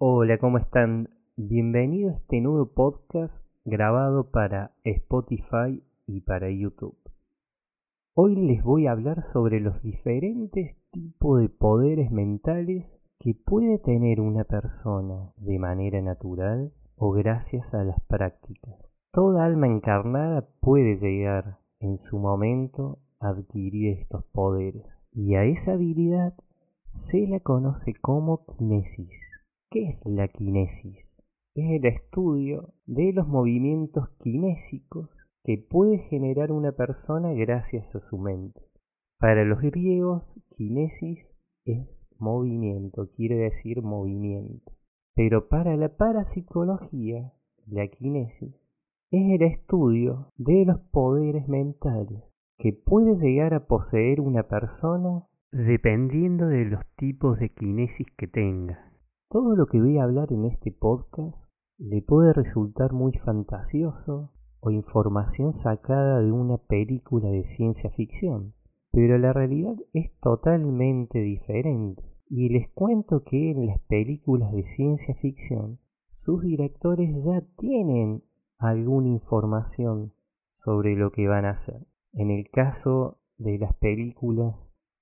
Hola, ¿cómo están? Bienvenido a este nuevo podcast grabado para Spotify y para YouTube. Hoy les voy a hablar sobre los diferentes tipos de poderes mentales que puede tener una persona de manera natural o gracias a las prácticas. Toda alma encarnada puede llegar en su momento a adquirir estos poderes y a esa habilidad se la conoce como kinesis. ¿Qué es la kinesis? Es el estudio de los movimientos kinésicos que puede generar una persona gracias a su mente. Para los griegos, kinesis es movimiento, quiere decir movimiento. Pero para la parapsicología, la kinesis es el estudio de los poderes mentales que puede llegar a poseer una persona dependiendo de los tipos de kinesis que tenga. Todo lo que voy a hablar en este podcast le puede resultar muy fantasioso o información sacada de una película de ciencia ficción, pero la realidad es totalmente diferente. Y les cuento que en las películas de ciencia ficción, sus directores ya tienen alguna información sobre lo que van a hacer. En el caso de las películas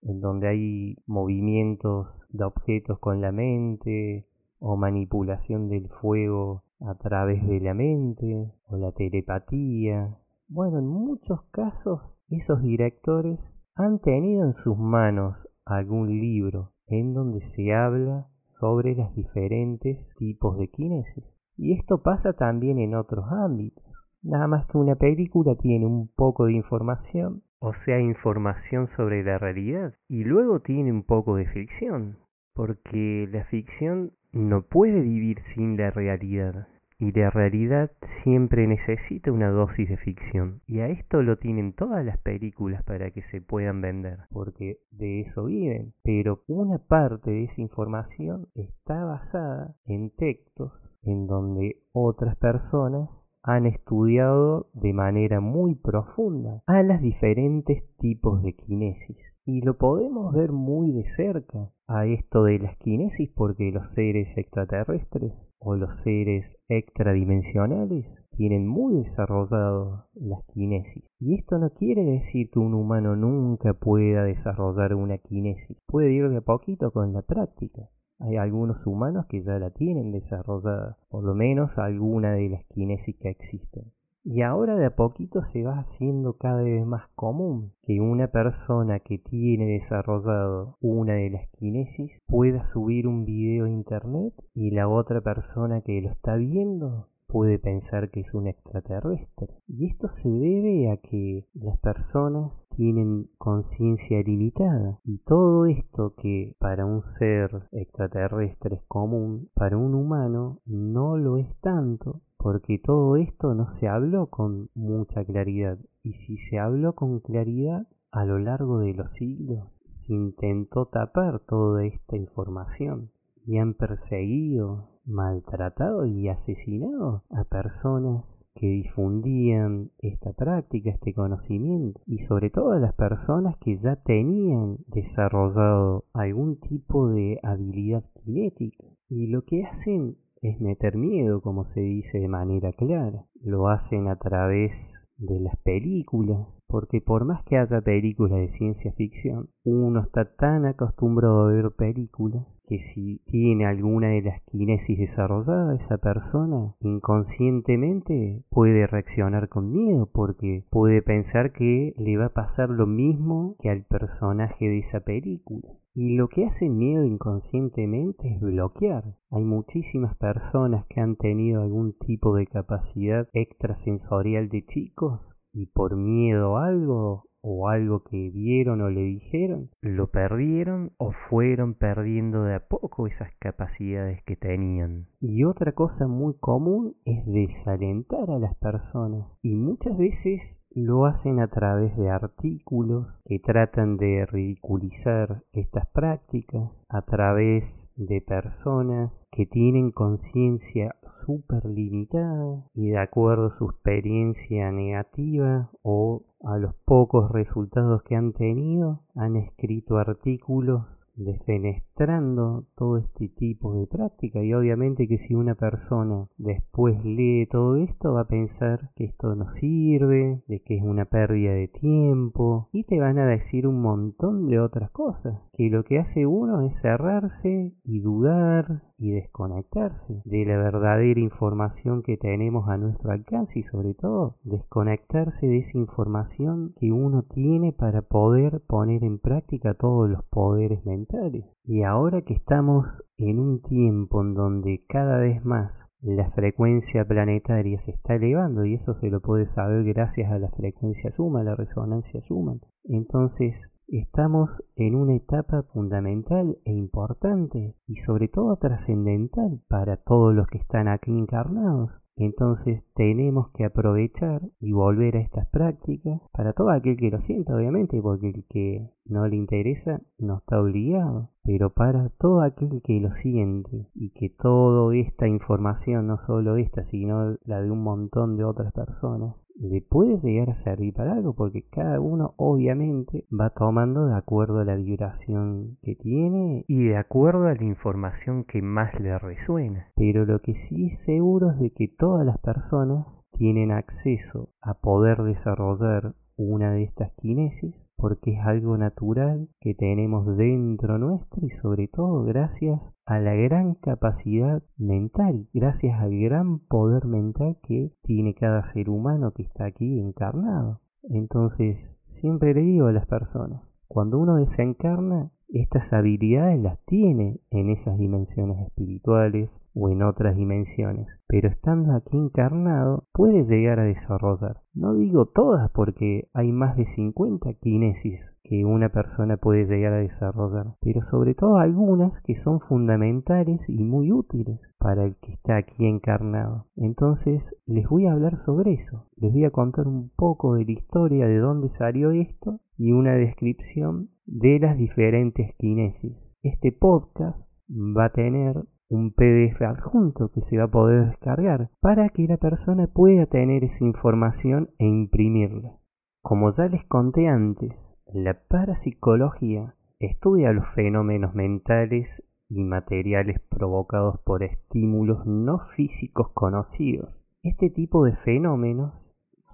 en donde hay movimientos de objetos con la mente o manipulación del fuego a través de la mente o la telepatía. Bueno, en muchos casos esos directores han tenido en sus manos algún libro en donde se habla sobre los diferentes tipos de kinesis. Y esto pasa también en otros ámbitos. Nada más que una película tiene un poco de información o sea, información sobre la realidad. Y luego tiene un poco de ficción, porque la ficción no puede vivir sin la realidad. Y la realidad siempre necesita una dosis de ficción. Y a esto lo tienen todas las películas para que se puedan vender, porque de eso viven. Pero una parte de esa información está basada en textos en donde otras personas han estudiado de manera muy profunda a los diferentes tipos de kinesis. Y lo podemos ver muy de cerca a esto de las kinesis porque los seres extraterrestres o los seres extradimensionales tienen muy desarrollado las kinesis. Y esto no quiere decir que un humano nunca pueda desarrollar una kinesis. Puede ir de a poquito con la práctica. Hay algunos humanos que ya la tienen desarrollada, por lo menos alguna de las kinesis que existen. Y ahora de a poquito se va haciendo cada vez más común que una persona que tiene desarrollado una de las kinesis pueda subir un video a internet y la otra persona que lo está viendo puede pensar que es un extraterrestre. Y esto se debe a que las personas tienen conciencia limitada. Y todo esto que para un ser extraterrestre es común, para un humano no lo es tanto porque todo esto no se habló con mucha claridad. Y si se habló con claridad a lo largo de los siglos se intentó tapar toda esta información y han perseguido, maltratado y asesinado a personas que difundían esta práctica, este conocimiento, y sobre todo a las personas que ya tenían desarrollado algún tipo de habilidad cinética. Y lo que hacen es meter miedo, como se dice de manera clara. Lo hacen a través de las películas, porque por más que haya películas de ciencia ficción, uno está tan acostumbrado a ver películas que si tiene alguna de las kinesis desarrollada esa persona, inconscientemente puede reaccionar con miedo porque puede pensar que le va a pasar lo mismo que al personaje de esa película. Y lo que hace miedo inconscientemente es bloquear. Hay muchísimas personas que han tenido algún tipo de capacidad extrasensorial de chicos y por miedo a algo o algo que vieron o le dijeron, lo perdieron o fueron perdiendo de a poco esas capacidades que tenían. Y otra cosa muy común es desalentar a las personas y muchas veces lo hacen a través de artículos que tratan de ridiculizar estas prácticas, a través de personas que tienen conciencia súper limitada y de acuerdo a su experiencia negativa o a los pocos resultados que han tenido, han escrito artículos desfenestrando todo este tipo de práctica. Y obviamente que si una persona después lee todo esto va a pensar que esto no sirve, de que es una pérdida de tiempo y te van a decir un montón de otras cosas, que lo que hace uno es cerrarse y dudar y desconectarse de la verdadera información que tenemos a nuestro alcance y sobre todo desconectarse de esa información que uno tiene para poder poner en práctica todos los poderes mentales. Y ahora que estamos en un tiempo en donde cada vez más la frecuencia planetaria se está elevando y eso se lo puede saber gracias a la frecuencia suma, la resonancia suma. Entonces Estamos en una etapa fundamental e importante y sobre todo trascendental para todos los que están aquí encarnados. Entonces tenemos que aprovechar y volver a estas prácticas para todo aquel que lo sienta, obviamente, porque el que no le interesa no está obligado, pero para todo aquel que lo siente y que toda esta información, no solo esta, sino la de un montón de otras personas, le puede llegar a servir para algo porque cada uno obviamente va tomando de acuerdo a la vibración que tiene y de acuerdo a la información que más le resuena. Pero lo que sí es seguro es de que todas las personas tienen acceso a poder desarrollar una de estas kinesis porque es algo natural que tenemos dentro nuestro y sobre todo gracias a la gran capacidad mental, gracias al gran poder mental que tiene cada ser humano que está aquí encarnado. Entonces, siempre le digo a las personas, cuando uno desencarna, estas habilidades las tiene en esas dimensiones espirituales o en otras dimensiones, pero estando aquí encarnado puede llegar a desarrollar. No digo todas porque hay más de 50 kinesis que una persona puede llegar a desarrollar, pero sobre todo algunas que son fundamentales y muy útiles para el que está aquí encarnado. Entonces les voy a hablar sobre eso, les voy a contar un poco de la historia de dónde salió esto y una descripción de las diferentes kinesis. Este podcast va a tener un PDF adjunto que se va a poder descargar para que la persona pueda tener esa información e imprimirla. Como ya les conté antes, la parapsicología estudia los fenómenos mentales y materiales provocados por estímulos no físicos conocidos. Este tipo de fenómenos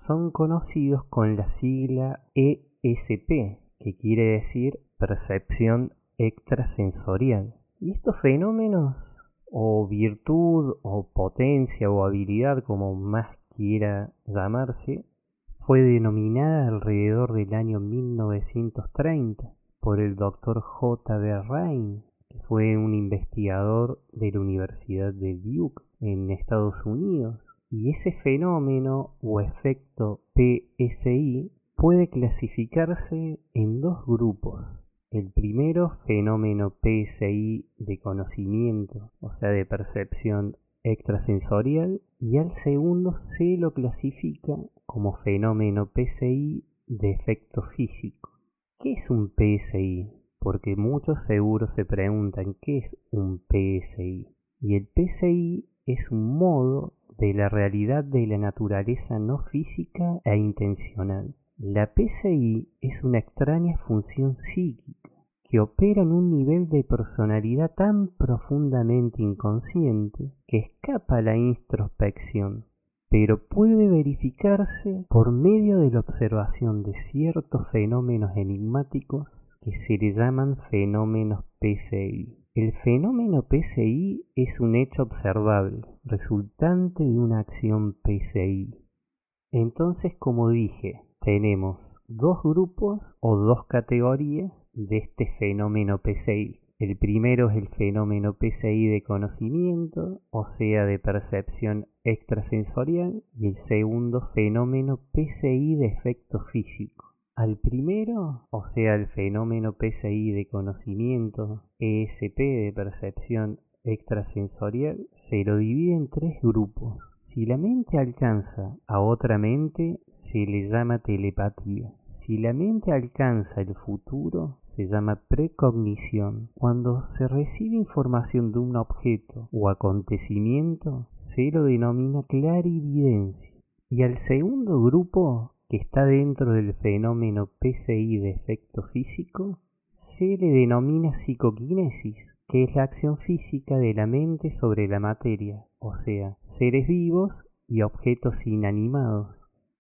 son conocidos con la sigla ESP, que quiere decir percepción extrasensorial. Y estos fenómenos, o virtud, o potencia, o habilidad, como más quiera llamarse, fue denominada alrededor del año 1930 por el doctor J. B. Ryan, que fue un investigador de la Universidad de Duke en Estados Unidos. Y ese fenómeno o efecto PSI puede clasificarse en dos grupos. El primero, fenómeno PSI de conocimiento, o sea, de percepción extrasensorial, y al segundo se lo clasifica como fenómeno PSI de efecto físico. ¿Qué es un PSI? Porque muchos seguros se preguntan qué es un PSI. Y el PSI es un modo de la realidad de la naturaleza no física e intencional. La PSI es una extraña función psíquica que opera en un nivel de personalidad tan profundamente inconsciente que escapa a la introspección pero puede verificarse por medio de la observación de ciertos fenómenos enigmáticos que se le llaman fenómenos PCI. El fenómeno PCI es un hecho observable, resultante de una acción PCI. Entonces, como dije, tenemos dos grupos o dos categorías de este fenómeno PCI. El primero es el fenómeno PCI de conocimiento, o sea, de percepción extrasensorial, y el segundo fenómeno PCI de efecto físico. Al primero, o sea, el fenómeno PCI de conocimiento, ESP de percepción extrasensorial, se lo divide en tres grupos. Si la mente alcanza a otra mente, se le llama telepatía. Si la mente alcanza el futuro, se llama precognición. Cuando se recibe información de un objeto o acontecimiento, se lo denomina clarividencia. Y al segundo grupo, que está dentro del fenómeno PCI de efecto físico, se le denomina psicoquinesis, que es la acción física de la mente sobre la materia, o sea, seres vivos y objetos inanimados.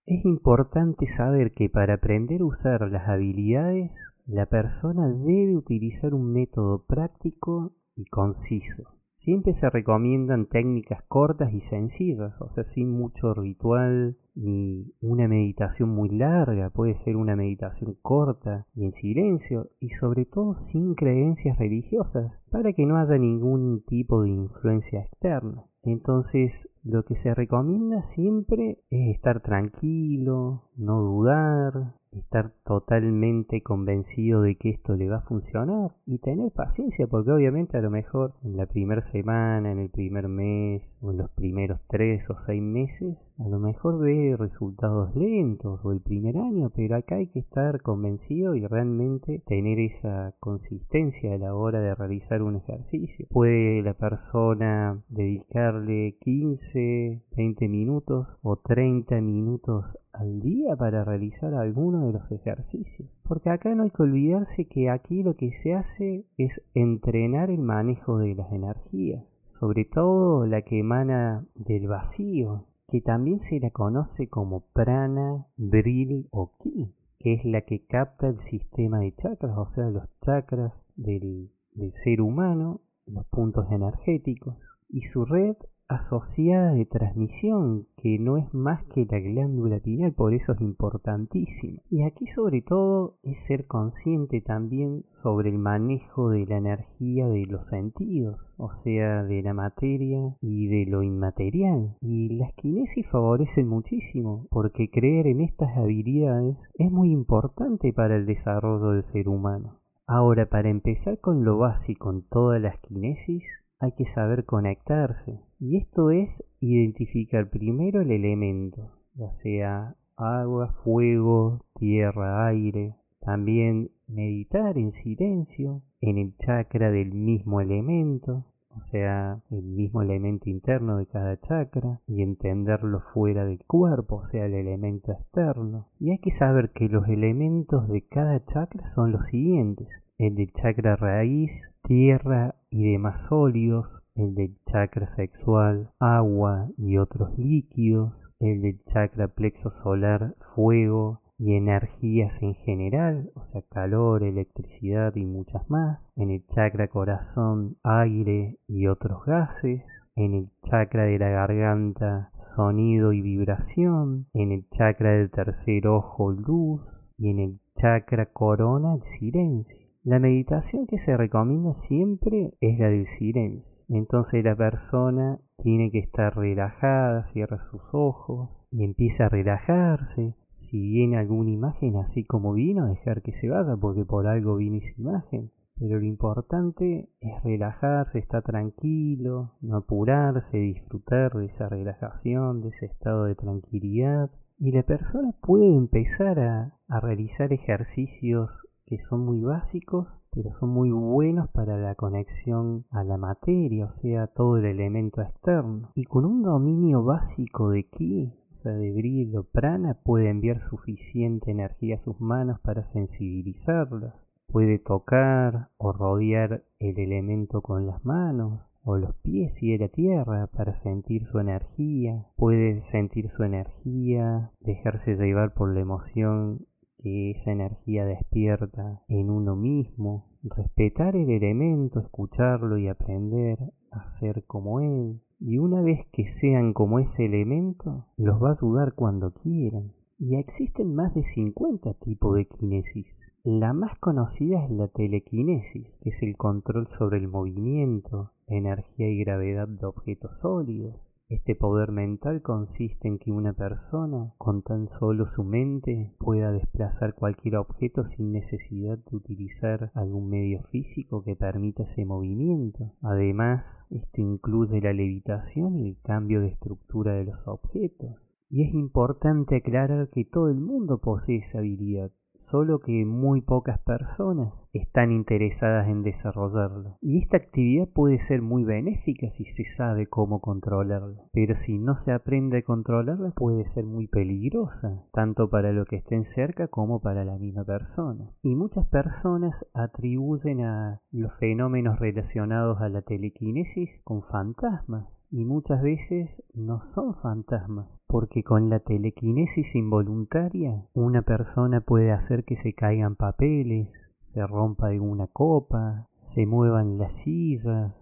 Es importante saber que para aprender a usar las habilidades, la persona debe utilizar un método práctico y conciso. Siempre se recomiendan técnicas cortas y sencillas, o sea, sin mucho ritual ni una meditación muy larga, puede ser una meditación corta y en silencio y sobre todo sin creencias religiosas para que no haya ningún tipo de influencia externa. Entonces, lo que se recomienda siempre es estar tranquilo, no dudar, estar totalmente convencido de que esto le va a funcionar y tener paciencia porque obviamente a lo mejor en la primera semana, en el primer mes o en los primeros tres o seis meses a lo mejor ve resultados lentos o el primer año pero acá hay que estar convencido y realmente tener esa consistencia a la hora de realizar un ejercicio. Puede la persona dedicarle 15, 20 minutos o 30 minutos al día para realizar alguno de los ejercicios. Porque acá no hay que olvidarse que aquí lo que se hace es entrenar el manejo de las energías, sobre todo la que emana del vacío, que también se la conoce como prana, bril o ki, que es la que capta el sistema de chakras, o sea, los chakras del, del ser humano, los puntos energéticos, y su red asociada de transmisión, que no es más que la glándula pineal, por eso es importantísimo. Y aquí sobre todo es ser consciente también sobre el manejo de la energía de los sentidos, o sea, de la materia y de lo inmaterial. Y las kinesis favorecen muchísimo, porque creer en estas habilidades es muy importante para el desarrollo del ser humano. Ahora, para empezar con lo básico en todas las kinesis, hay que saber conectarse. Y esto es identificar primero el elemento, ya sea agua, fuego, tierra, aire. También meditar en silencio en el chakra del mismo elemento, o sea, el mismo elemento interno de cada chakra, y entenderlo fuera del cuerpo, o sea, el elemento externo. Y hay que saber que los elementos de cada chakra son los siguientes. El del chakra raíz, tierra y demás sólidos, el del chakra sexual, agua y otros líquidos, el del chakra plexo solar, fuego y energías en general, o sea, calor, electricidad y muchas más, en el chakra corazón, aire y otros gases, en el chakra de la garganta, sonido y vibración, en el chakra del tercer ojo, luz, y en el chakra corona, el silencio. La meditación que se recomienda siempre es la del silencio. Entonces la persona tiene que estar relajada, cierra sus ojos y empieza a relajarse. Si viene alguna imagen así como vino, dejar que se vaya porque por algo viene esa imagen. Pero lo importante es relajarse, estar tranquilo, no apurarse, disfrutar de esa relajación, de ese estado de tranquilidad. Y la persona puede empezar a, a realizar ejercicios que son muy básicos, pero son muy buenos para la conexión a la materia, o sea, todo el elemento externo. Y con un dominio básico de ki, o de brillo prana, puede enviar suficiente energía a sus manos para sensibilizarlas. Puede tocar o rodear el elemento con las manos, o los pies y la tierra para sentir su energía, puede sentir su energía, dejarse llevar por la emoción que esa energía despierta en uno mismo, respetar el elemento, escucharlo y aprender a ser como él. Y una vez que sean como ese elemento, los va a ayudar cuando quieran. Y existen más de 50 tipos de kinesis. La más conocida es la telequinesis, que es el control sobre el movimiento, energía y gravedad de objetos sólidos. Este poder mental consiste en que una persona, con tan solo su mente, pueda desplazar cualquier objeto sin necesidad de utilizar algún medio físico que permita ese movimiento. Además, esto incluye la levitación y el cambio de estructura de los objetos. Y es importante aclarar que todo el mundo posee esa habilidad, solo que muy pocas personas están interesadas en desarrollarla. Y esta actividad puede ser muy benéfica si se sabe cómo controlarla, pero si no se aprende a controlarla puede ser muy peligrosa, tanto para lo que estén cerca como para la misma persona. Y muchas personas atribuyen a los fenómenos relacionados a la telequinesis con fantasmas y muchas veces no son fantasmas, porque con la telequinesis involuntaria una persona puede hacer que se caigan papeles, se rompa alguna copa, se muevan las sillas,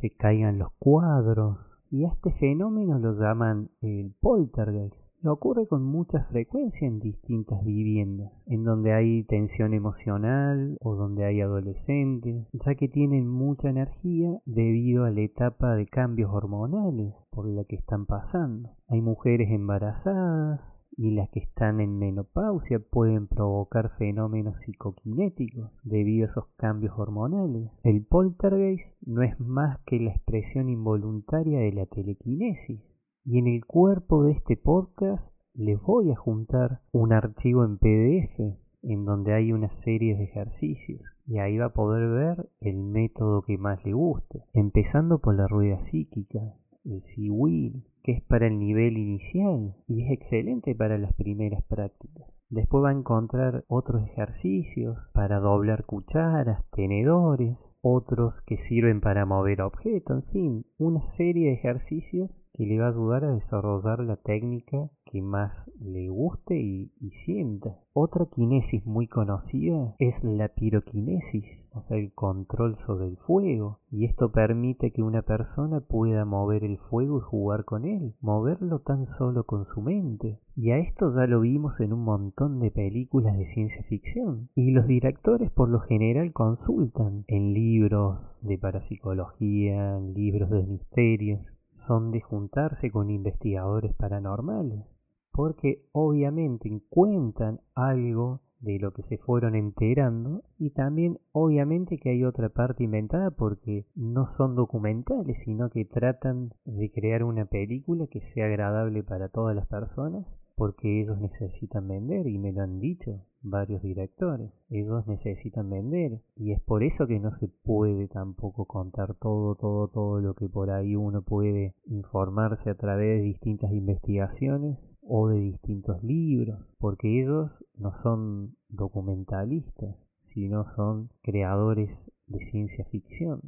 se caigan los cuadros, y a este fenómeno lo llaman el poltergeist ocurre con mucha frecuencia en distintas viviendas, en donde hay tensión emocional o donde hay adolescentes, ya que tienen mucha energía debido a la etapa de cambios hormonales por la que están pasando. Hay mujeres embarazadas, y las que están en menopausia pueden provocar fenómenos psicoquinéticos debido a esos cambios hormonales. El poltergeist no es más que la expresión involuntaria de la telequinesis, y en el cuerpo de este podcast les voy a juntar un archivo en PDF en donde hay una serie de ejercicios y ahí va a poder ver el método que más le guste, empezando por la rueda psíquica, el Sea-Wheel, que es para el nivel inicial y es excelente para las primeras prácticas. Después va a encontrar otros ejercicios para doblar cucharas, tenedores, otros que sirven para mover objetos, en fin, una serie de ejercicios que le va a ayudar a desarrollar la técnica que más le guste y, sienta. Otra kinesis muy conocida es la piroquinesis, o sea, el control sobre el fuego, y esto permite que una persona pueda mover el fuego y jugar con él, moverlo tan solo con su mente. Y a esto ya lo vimos en un montón de películas de ciencia ficción, y los directores por lo general consultan en libros de parapsicología, en libros de misterios, son de juntarse con investigadores paranormales, porque obviamente encuentran algo de lo que se fueron enterando y también obviamente que hay otra parte inventada porque no son documentales sino que tratan de crear una película que sea agradable para todas las personas porque ellos necesitan vender y me lo han dicho varios directores. Ellos necesitan vender y es por eso que no se puede tampoco contar todo, todo, todo lo que por ahí uno puede informarse a través de distintas investigaciones o de distintos libros, porque ellos no son documentalistas, sino son creadores de ciencia ficción.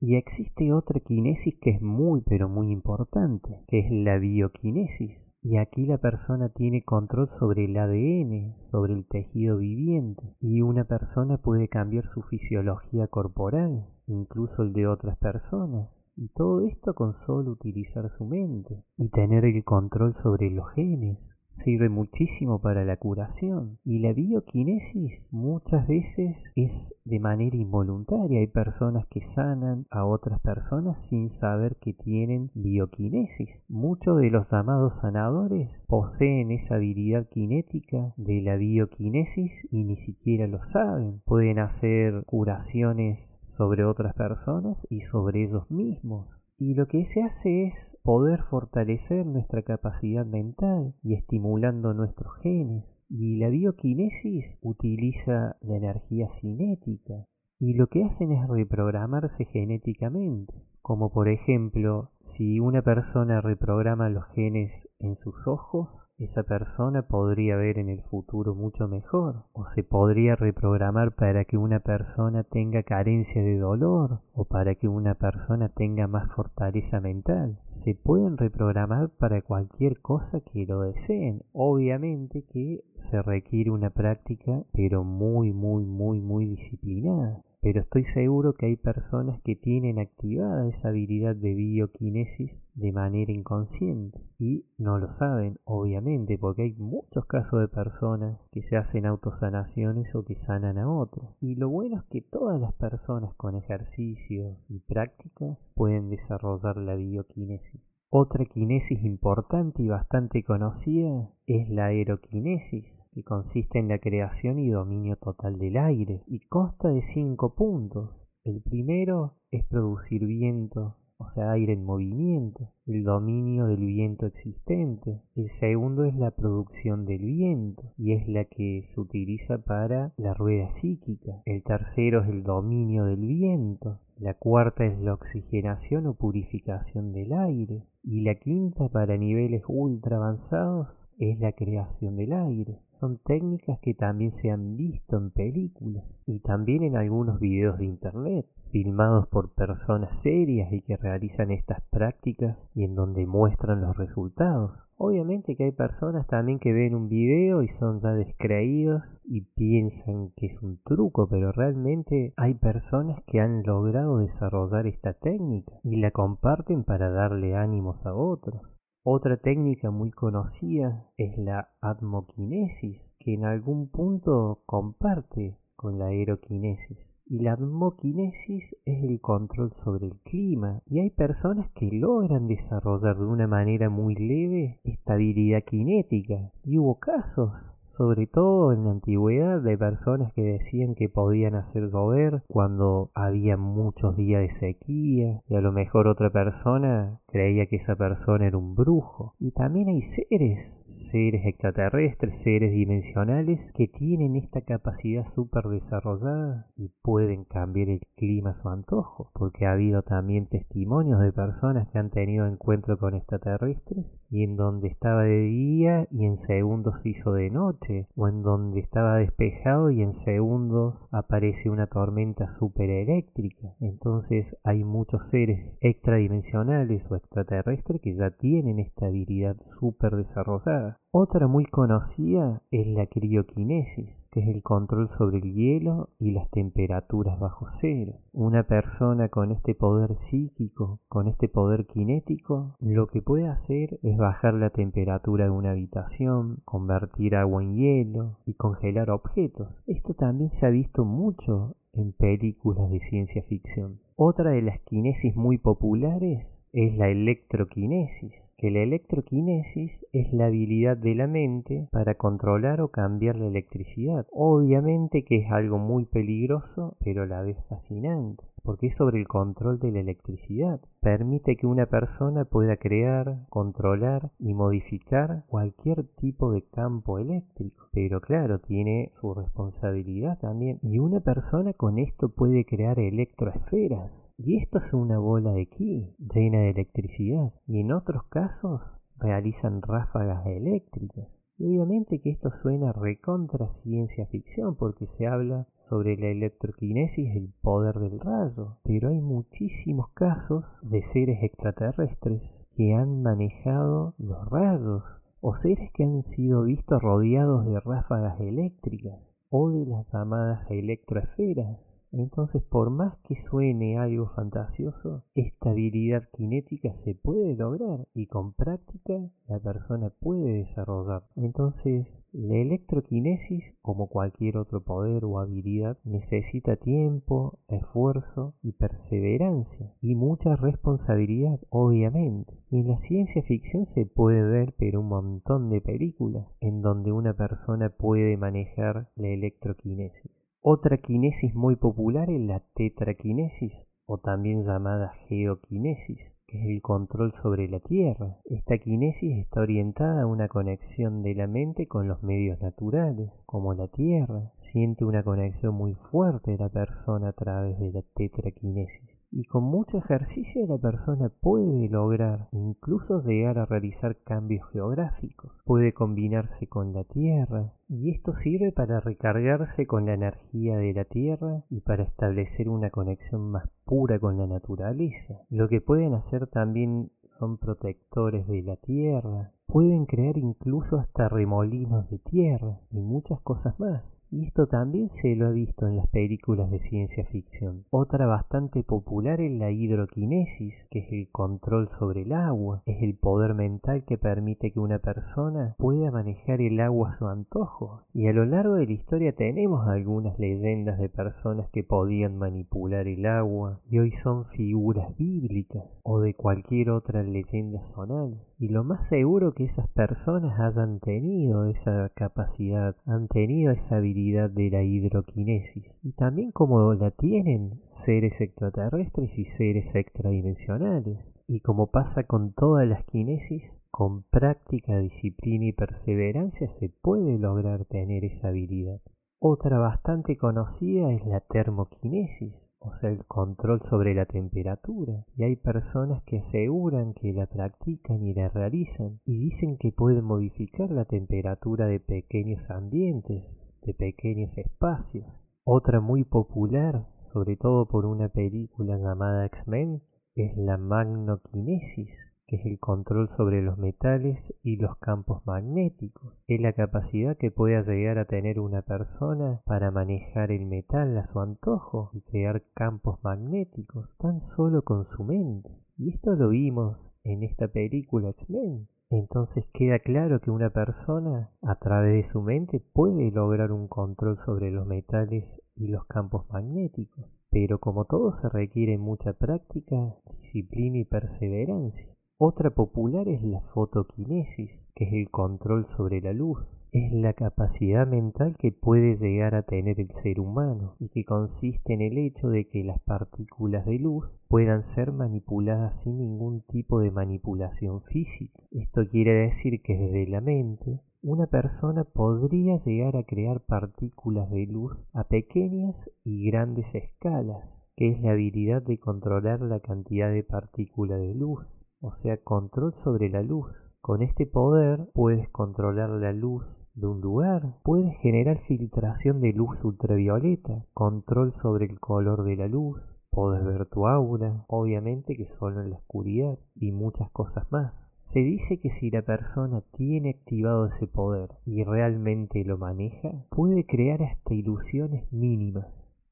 Y existe otra quinesis que es muy pero muy importante, que es la bioquinesis y aquí la persona tiene control sobre el ADN, sobre el tejido viviente, y una persona puede cambiar su fisiología corporal, incluso el de otras personas. Y todo esto con solo utilizar su mente y tener el control sobre los genes, sirve muchísimo para la curación y la bioquinesis muchas veces es de manera involuntaria. Hay personas que sanan a otras personas sin saber que tienen bioquinesis. Muchos de los llamados sanadores poseen esa habilidad cinética de la bioquinesis y ni siquiera lo saben. Pueden hacer curaciones sobre otras personas y sobre ellos mismos. Y lo que se hace es poder fortalecer nuestra capacidad mental y estimulando nuestros genes. Y la bioquinesis utiliza la energía cinética y lo que hacen es reprogramarse genéticamente, como por ejemplo si una persona reprograma los genes en sus ojos, esa persona podría ver en el futuro mucho mejor, o se podría reprogramar para que una persona tenga carencia de dolor, o para que una persona tenga más fortaleza mental. Se pueden reprogramar para cualquier cosa que lo deseen. Obviamente que se requiere una práctica, pero muy, muy, muy, muy disciplinada pero estoy seguro que hay personas que tienen activada esa habilidad de bioquinesis de manera inconsciente y no lo saben, obviamente, porque hay muchos casos de personas que se hacen autosanaciones o que sanan a otros. Y lo bueno es que todas las personas con ejercicios y prácticas pueden desarrollar la bioquinesis. Otra quinesis importante y bastante conocida es la aeroquinesis que consiste en la creación y dominio total del aire y consta de cinco puntos. El primero es producir viento o sea, aire en movimiento, el dominio del viento existente. El segundo es la producción del viento y es la que se utiliza para la rueda psíquica. El tercero es el dominio del viento. La cuarta es la oxigenación o purificación del aire. Y la quinta para niveles ultra avanzados es la creación del aire. Son técnicas que también se han visto en películas y también en algunos videos de internet, filmados por personas serias y que realizan estas prácticas y en donde muestran los resultados. Obviamente que hay personas también que ven un video y son ya descreídos y piensan que es un truco, pero realmente hay personas que han logrado desarrollar esta técnica y la comparten para darle ánimos a otros. Otra técnica muy conocida es la atmoquinesis, que en algún punto comparte con la aeroquinesis. Y la atmoquinesis es el control sobre el clima. Y hay personas que logran desarrollar de una manera muy leve estabilidad cinética. Y hubo casos sobre todo en la antigüedad de personas que decían que podían hacer llover cuando había muchos días de sequía y a lo mejor otra persona creía que esa persona era un brujo. Y también hay seres seres extraterrestres, seres dimensionales que tienen esta capacidad súper desarrollada y pueden cambiar el clima a su antojo, porque ha habido también testimonios de personas que han tenido encuentro con extraterrestres y en donde estaba de día y en segundos se hizo de noche, o en donde estaba despejado y en segundos aparece una tormenta super eléctrica. Entonces hay muchos seres extradimensionales o extraterrestres que ya tienen esta habilidad súper desarrollada. Otra muy conocida es la crioquinesis, que es el control sobre el hielo y las temperaturas bajo cero. Una persona con este poder psíquico, con este poder cinético, lo que puede hacer es bajar la temperatura de una habitación, convertir agua en hielo y congelar objetos. Esto también se ha visto mucho en películas de ciencia ficción. Otra de las quinesis muy populares es la electroquinesis que la electroquinesis es la habilidad de la mente para controlar o cambiar la electricidad. Obviamente que es algo muy peligroso, pero a la vez fascinante, porque es sobre el control de la electricidad. Permite que una persona pueda crear, controlar y modificar cualquier tipo de campo eléctrico. Pero claro, tiene su responsabilidad también. Y una persona con esto puede crear electroesferas y esto es una bola de ki llena de electricidad. Y en otros casos realizan ráfagas eléctricas. Y obviamente que esto suena recontra ciencia ficción porque se habla sobre la electroquinesis, el poder del rayo. Pero hay muchísimos casos de seres extraterrestres que han manejado los rayos o seres que han sido vistos rodeados de ráfagas eléctricas o de las llamadas electroesferas entonces, por más que suene algo fantasioso, esta habilidad cinética se puede lograr y con práctica la persona puede desarrollar. Entonces, la electroquinesis, como cualquier otro poder o habilidad, necesita tiempo, esfuerzo y perseverancia y mucha responsabilidad, obviamente. en la ciencia ficción se puede ver pero un montón de películas en donde una persona puede manejar la electroquinesis. Otra quinesis muy popular es la tetraquinesis, o también llamada geoquinesis, que es el control sobre la Tierra. Esta quinesis está orientada a una conexión de la mente con los medios naturales, como la Tierra. Siente una conexión muy fuerte la persona a través de la tetraquinesis y con mucho ejercicio la persona puede lograr incluso llegar a realizar cambios geográficos, puede combinarse con la Tierra y esto sirve para recargarse con la energía de la Tierra y para establecer una conexión más pura con la naturaleza. Lo que pueden hacer también son protectores de la Tierra, pueden crear incluso hasta remolinos de tierra y muchas cosas más. Y esto también se lo ha visto en las películas de ciencia ficción. Otra bastante popular es la hidroquinesis, que es el control sobre el agua. Es el poder mental que permite que una persona pueda manejar el agua a su antojo. Y a lo largo de la historia tenemos algunas leyendas de personas que podían manipular el agua y hoy son figuras bíblicas o de cualquier otra leyenda zonal. Y lo más seguro que esas personas hayan tenido esa capacidad, han tenido esa habilidad habilidad de la hidroquinesis y también como la tienen seres extraterrestres y seres extradimensionales. Y como pasa con todas las quinesis, con práctica, disciplina y perseverancia se puede lograr tener esa habilidad. Otra bastante conocida es la termoquinesis, o sea, el control sobre la temperatura. Y hay personas que aseguran que la practican y la realizan y dicen que pueden modificar la temperatura de pequeños ambientes, de pequeños espacios. Otra muy popular, sobre todo por una película llamada X-Men, es la magnoquinesis, que es el control sobre los metales y los campos magnéticos. Es la capacidad que pueda llegar a tener una persona para manejar el metal a su antojo y crear campos magnéticos tan solo con su mente. Y esto lo vimos en esta película X-Men. Entonces queda claro que una persona a través de su mente puede lograr un control sobre los metales y los campos magnéticos. Pero como todo se requiere mucha práctica, disciplina y perseverancia. Otra popular es la fotoquinesis, que es el control sobre la luz. Es la capacidad mental que puede llegar a tener el ser humano y que consiste en el hecho de que las partículas de luz puedan ser manipuladas sin ningún tipo de manipulación física. Esto quiere decir que desde la mente una persona podría llegar a crear partículas de luz a pequeñas y grandes escalas, que es la habilidad de controlar la cantidad de partículas de luz o sea, control sobre la luz. Con este poder puedes controlar la luz de un lugar, puedes generar filtración de luz ultravioleta, control sobre el color de la luz, puedes ver tu aura, obviamente que solo en la oscuridad, y muchas cosas más. Se dice que si la persona tiene activado ese poder y realmente lo maneja, puede crear hasta ilusiones mínimas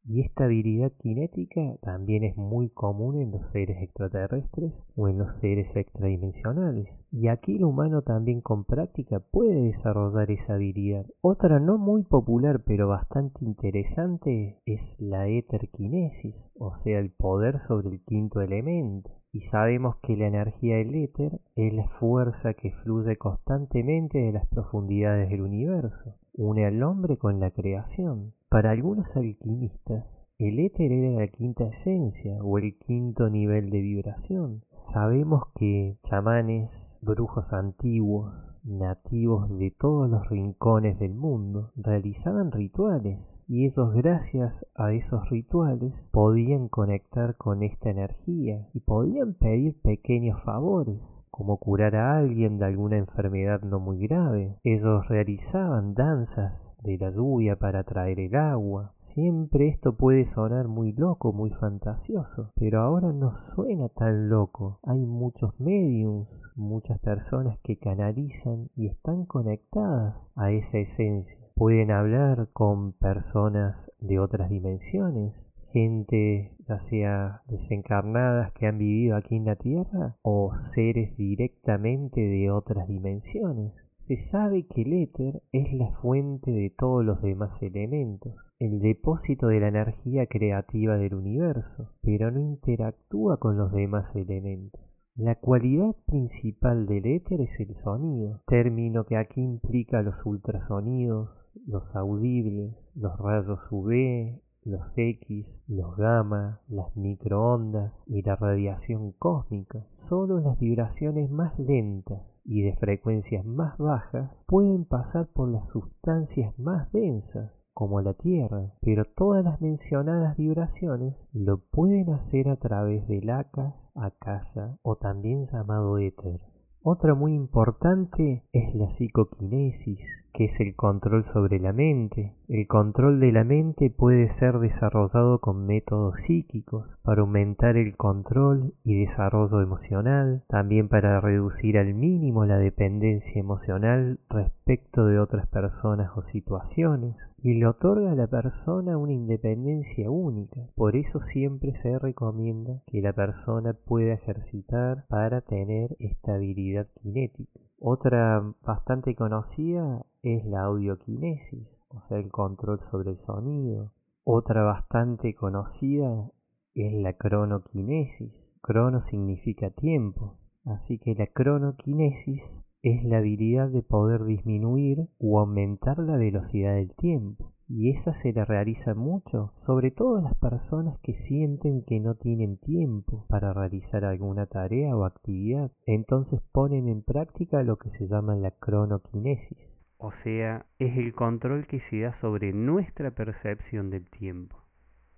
y esta habilidad cinética también es muy común en los seres extraterrestres o en los seres extradimensionales. Y aquí el humano también con práctica puede desarrollar esa habilidad. Otra no muy popular pero bastante interesante es la eterquinesis, o sea el poder sobre el quinto elemento. Y sabemos que la energía del éter es la fuerza que fluye constantemente de las profundidades del universo une al hombre con la creación. Para algunos alquimistas, el éter era la quinta esencia o el quinto nivel de vibración. Sabemos que chamanes, brujos antiguos, nativos de todos los rincones del mundo, realizaban rituales y ellos gracias a esos rituales podían conectar con esta energía y podían pedir pequeños favores como curar a alguien de alguna enfermedad no muy grave. Ellos realizaban danzas de la lluvia para traer el agua. Siempre esto puede sonar muy loco, muy fantasioso, pero ahora no suena tan loco. Hay muchos mediums, muchas personas que canalizan y están conectadas a esa esencia. Pueden hablar con personas de otras dimensiones, gente ya sea desencarnadas que han vivido aquí en la Tierra o seres directamente de otras dimensiones. Se sabe que el éter es la fuente de todos los demás elementos, el depósito de la energía creativa del universo, pero no interactúa con los demás elementos. La cualidad principal del éter es el sonido, término que aquí implica los ultrasonidos, los audibles, los rayos UV, los X, los gamma, las microondas y la radiación cósmica. Solo las vibraciones más lentas y de frecuencias más bajas pueden pasar por las sustancias más densas como la Tierra, pero todas las mencionadas vibraciones lo pueden hacer a través del ACAS, ACASA o también llamado éter. Otra muy importante es la psicoquinesis, que es el control sobre la mente. El control de la mente puede ser desarrollado con métodos psíquicos para aumentar el control y desarrollo emocional, también para reducir al mínimo la dependencia emocional respecto de otras personas o situaciones, y le otorga a la persona una independencia única. Por eso siempre se recomienda que la persona pueda ejercitar para tener estabilidad cinética. Otra bastante conocida es la audioquinesis, o sea, el control sobre el sonido. Otra bastante conocida es la cronoquinesis. Crono significa tiempo, así que la cronoquinesis es la habilidad de poder disminuir o aumentar la velocidad del tiempo. y esa se la realiza mucho, sobre todo las personas que sienten que no tienen tiempo para realizar alguna tarea o actividad. Entonces ponen en práctica lo que se llama la cronoquinesis. O sea, es el control que se da sobre nuestra percepción del tiempo.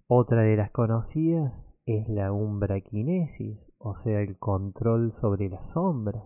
Otra de las conocidas es la umbraquinesis, o sea, el control sobre las sombras,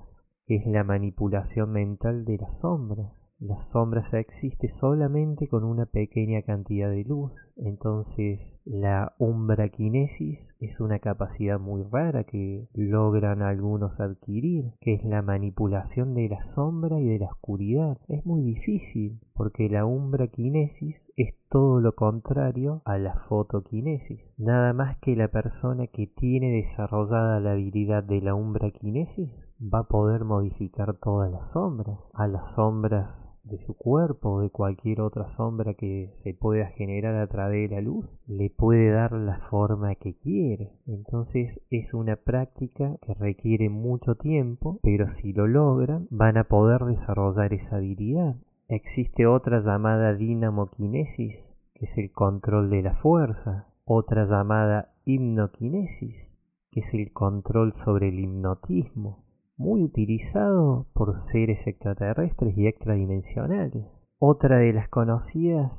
es la manipulación mental de las sombras. La sombra existe solamente con una pequeña cantidad de luz, entonces la umbraquinesis es una capacidad muy rara que logran algunos adquirir, que es la manipulación de la sombra y de la oscuridad. Es muy difícil porque la umbraquinesis es todo lo contrario a la fotoquinesis. Nada más que la persona que tiene desarrollada la habilidad de la umbraquinesis va a poder modificar todas las sombras. A las sombras de su cuerpo o de cualquier otra sombra que se pueda generar a través de la luz, le puede dar la forma que quiere. Entonces es una práctica que requiere mucho tiempo, pero si lo logran van a poder desarrollar esa habilidad. Existe otra llamada dinamoquinesis, que es el control de la fuerza, otra llamada hipnoquinesis, que es el control sobre el hipnotismo, muy utilizado por seres extraterrestres y extradimensionales. Otra de las conocidas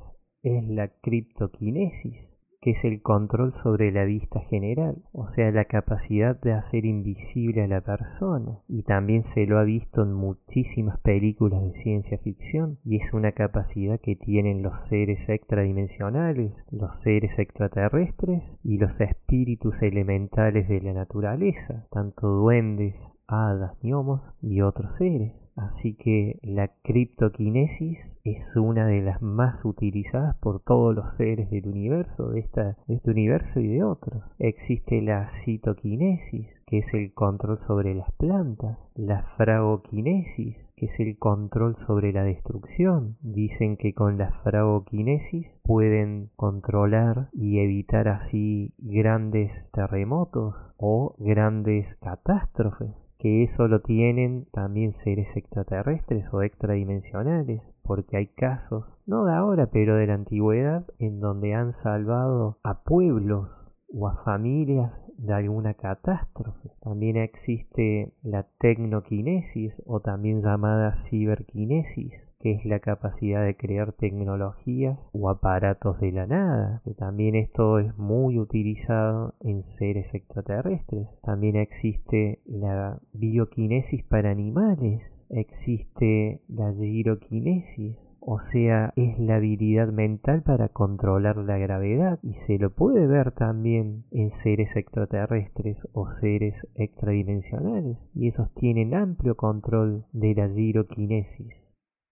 es la criptoquinesis, que es el control sobre la vista general, o sea, la capacidad de hacer invisible a la persona. Y también se lo ha visto en muchísimas películas de ciencia ficción, y es una capacidad que tienen los seres extradimensionales, los seres extraterrestres y los espíritus elementales de la naturaleza, tanto duendes, hadas, gnomos y otros seres. Así que la criptoquinesis es una de las más utilizadas por todos los seres del universo, de, este universo y de otros. Existe la citoquinesis, que es el control sobre las plantas, la fragoquinesis, que es el control sobre la destrucción. Dicen que con la fragoquinesis pueden controlar y evitar así grandes terremotos o grandes catástrofes que eso lo tienen también seres extraterrestres o extradimensionales, porque hay casos, no de ahora, pero de la antigüedad, en donde han salvado a pueblos o a familias de alguna catástrofe. También existe la tecnoquinesis o también llamada ciberquinesis, que es la capacidad de crear tecnologías o aparatos de la nada, que también esto es muy utilizado en seres extraterrestres. También existe la bioquinesis para animales, existe la giroquinesis, o sea, es la habilidad mental para controlar la gravedad y se lo puede ver también en seres extraterrestres o seres extradimensionales y esos tienen amplio control de la giroquinesis.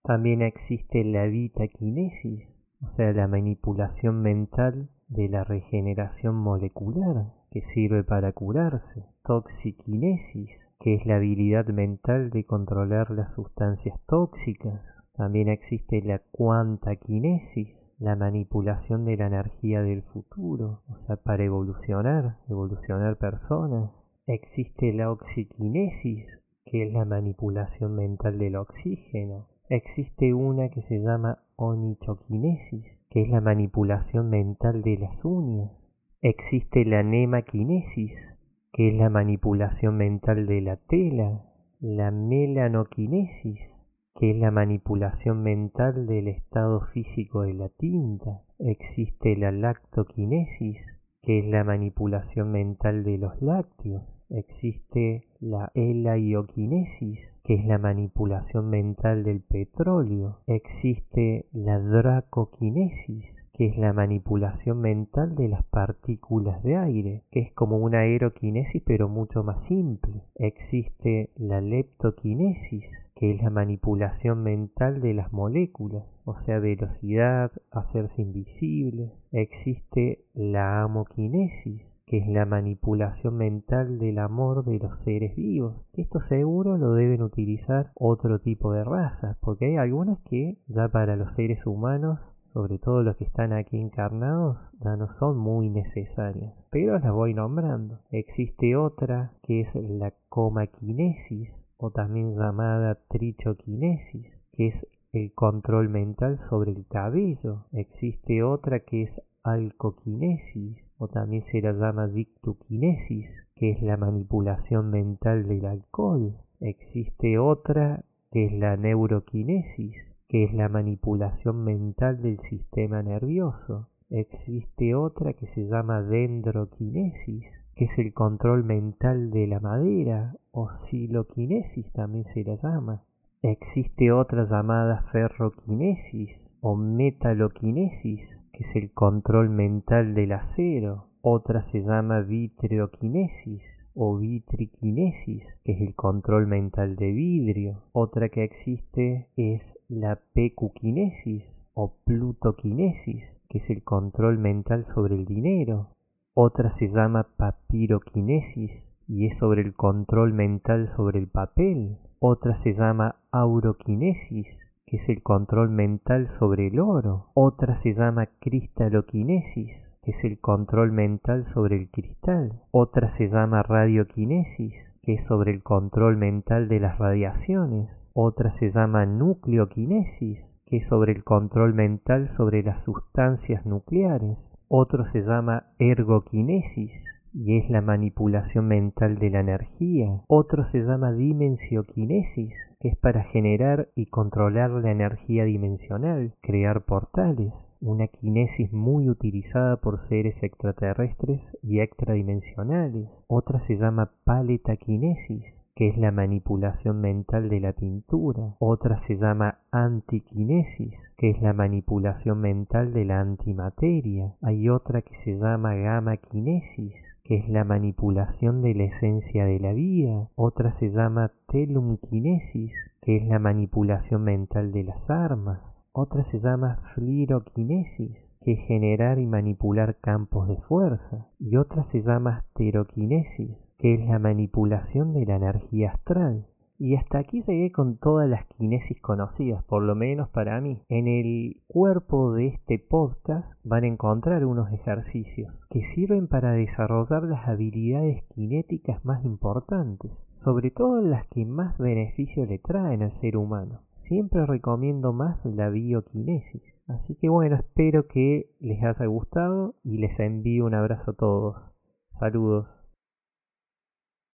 También existe la vitaquinesis, o sea, la manipulación mental de la regeneración molecular que sirve para curarse. Toxiquinesis, que es la habilidad mental de controlar las sustancias tóxicas. También existe la cuantaquinesis, la manipulación de la energía del futuro, o sea, para evolucionar, evolucionar personas. Existe la oxiquinesis, que es la manipulación mental del oxígeno. Existe una que se llama onichoquinesis, que es la manipulación mental de las uñas. Existe la nemaquinesis, que es la manipulación mental de la tela. La melanoquinesis, que es la manipulación mental del estado físico de la tinta. Existe la lactoquinesis, que es la manipulación mental de los lácteos. Existe la elaioquinesis, que es la manipulación mental del petróleo. Existe la dracoquinesis, que es la manipulación mental de las partículas de aire, que es como una aeroquinesis pero mucho más simple. Existe la leptoquinesis, que es la manipulación mental de las moléculas, o sea, velocidad, hacerse invisible. Existe la amoquinesis, que es la manipulación mental del amor de los seres vivos. Esto seguro lo deben utilizar otro tipo de razas, porque hay algunas que ya para los seres humanos, sobre todo los que están aquí encarnados, ya no son muy necesarias, pero las voy nombrando. Existe otra que es la comaquinesis, o también llamada trichoquinesis, que es el control mental sobre el cabello. Existe otra que es alcoquinesis o también se la llama dictoquinesis, que es la manipulación mental del alcohol. Existe otra que es la neuroquinesis, que es la manipulación mental del sistema nervioso. Existe otra que se llama dendroquinesis, que es el control mental de la madera, o siloquinesis también se la llama. Existe otra llamada ferroquinesis o metaloquinesis, que es el control mental del acero. Otra se llama vitreoquinesis o vitriquinesis, que es el control mental de vidrio. Otra que existe es la pecuquinesis o plutoquinesis, que es el control mental sobre el dinero. Otra se llama papiroquinesis y es sobre el control mental sobre el papel. Otra se llama auroquinesis, que es el control mental sobre el oro. Otra se llama cristaloquinesis, que es el control mental sobre el cristal. Otra se llama radioquinesis, que es sobre el control mental de las radiaciones. Otra se llama nucleoquinesis, que es sobre el control mental sobre las sustancias nucleares. Otro se llama ergoquinesis, y es la manipulación mental de la energía. Otro se llama dimensioquinesis, que es para generar y controlar la energía dimensional, crear portales. Una quinesis muy utilizada por seres extraterrestres y extradimensionales. Otra se llama paletaquinesis, que es la manipulación mental de la pintura. Otra se llama antiquinesis, que es la manipulación mental de la antimateria. Hay otra que se llama gamma quinesis, que es la manipulación de la esencia de la vida. Otra se llama telumquinesis, que es la manipulación mental de las armas. Otra se llama fliroquinesis, que es generar y manipular campos de fuerza. Y otra se llama asteroquinesis, que es la manipulación de la energía astral. Y hasta aquí llegué con todas las kinesis conocidas, por lo menos para mí. En el cuerpo de este podcast van a encontrar unos ejercicios que sirven para desarrollar las habilidades kinéticas más importantes, sobre todo las que más beneficio le traen al ser humano. Siempre recomiendo más la bioquinesis. Así que bueno, espero que les haya gustado y les envío un abrazo a todos. Saludos.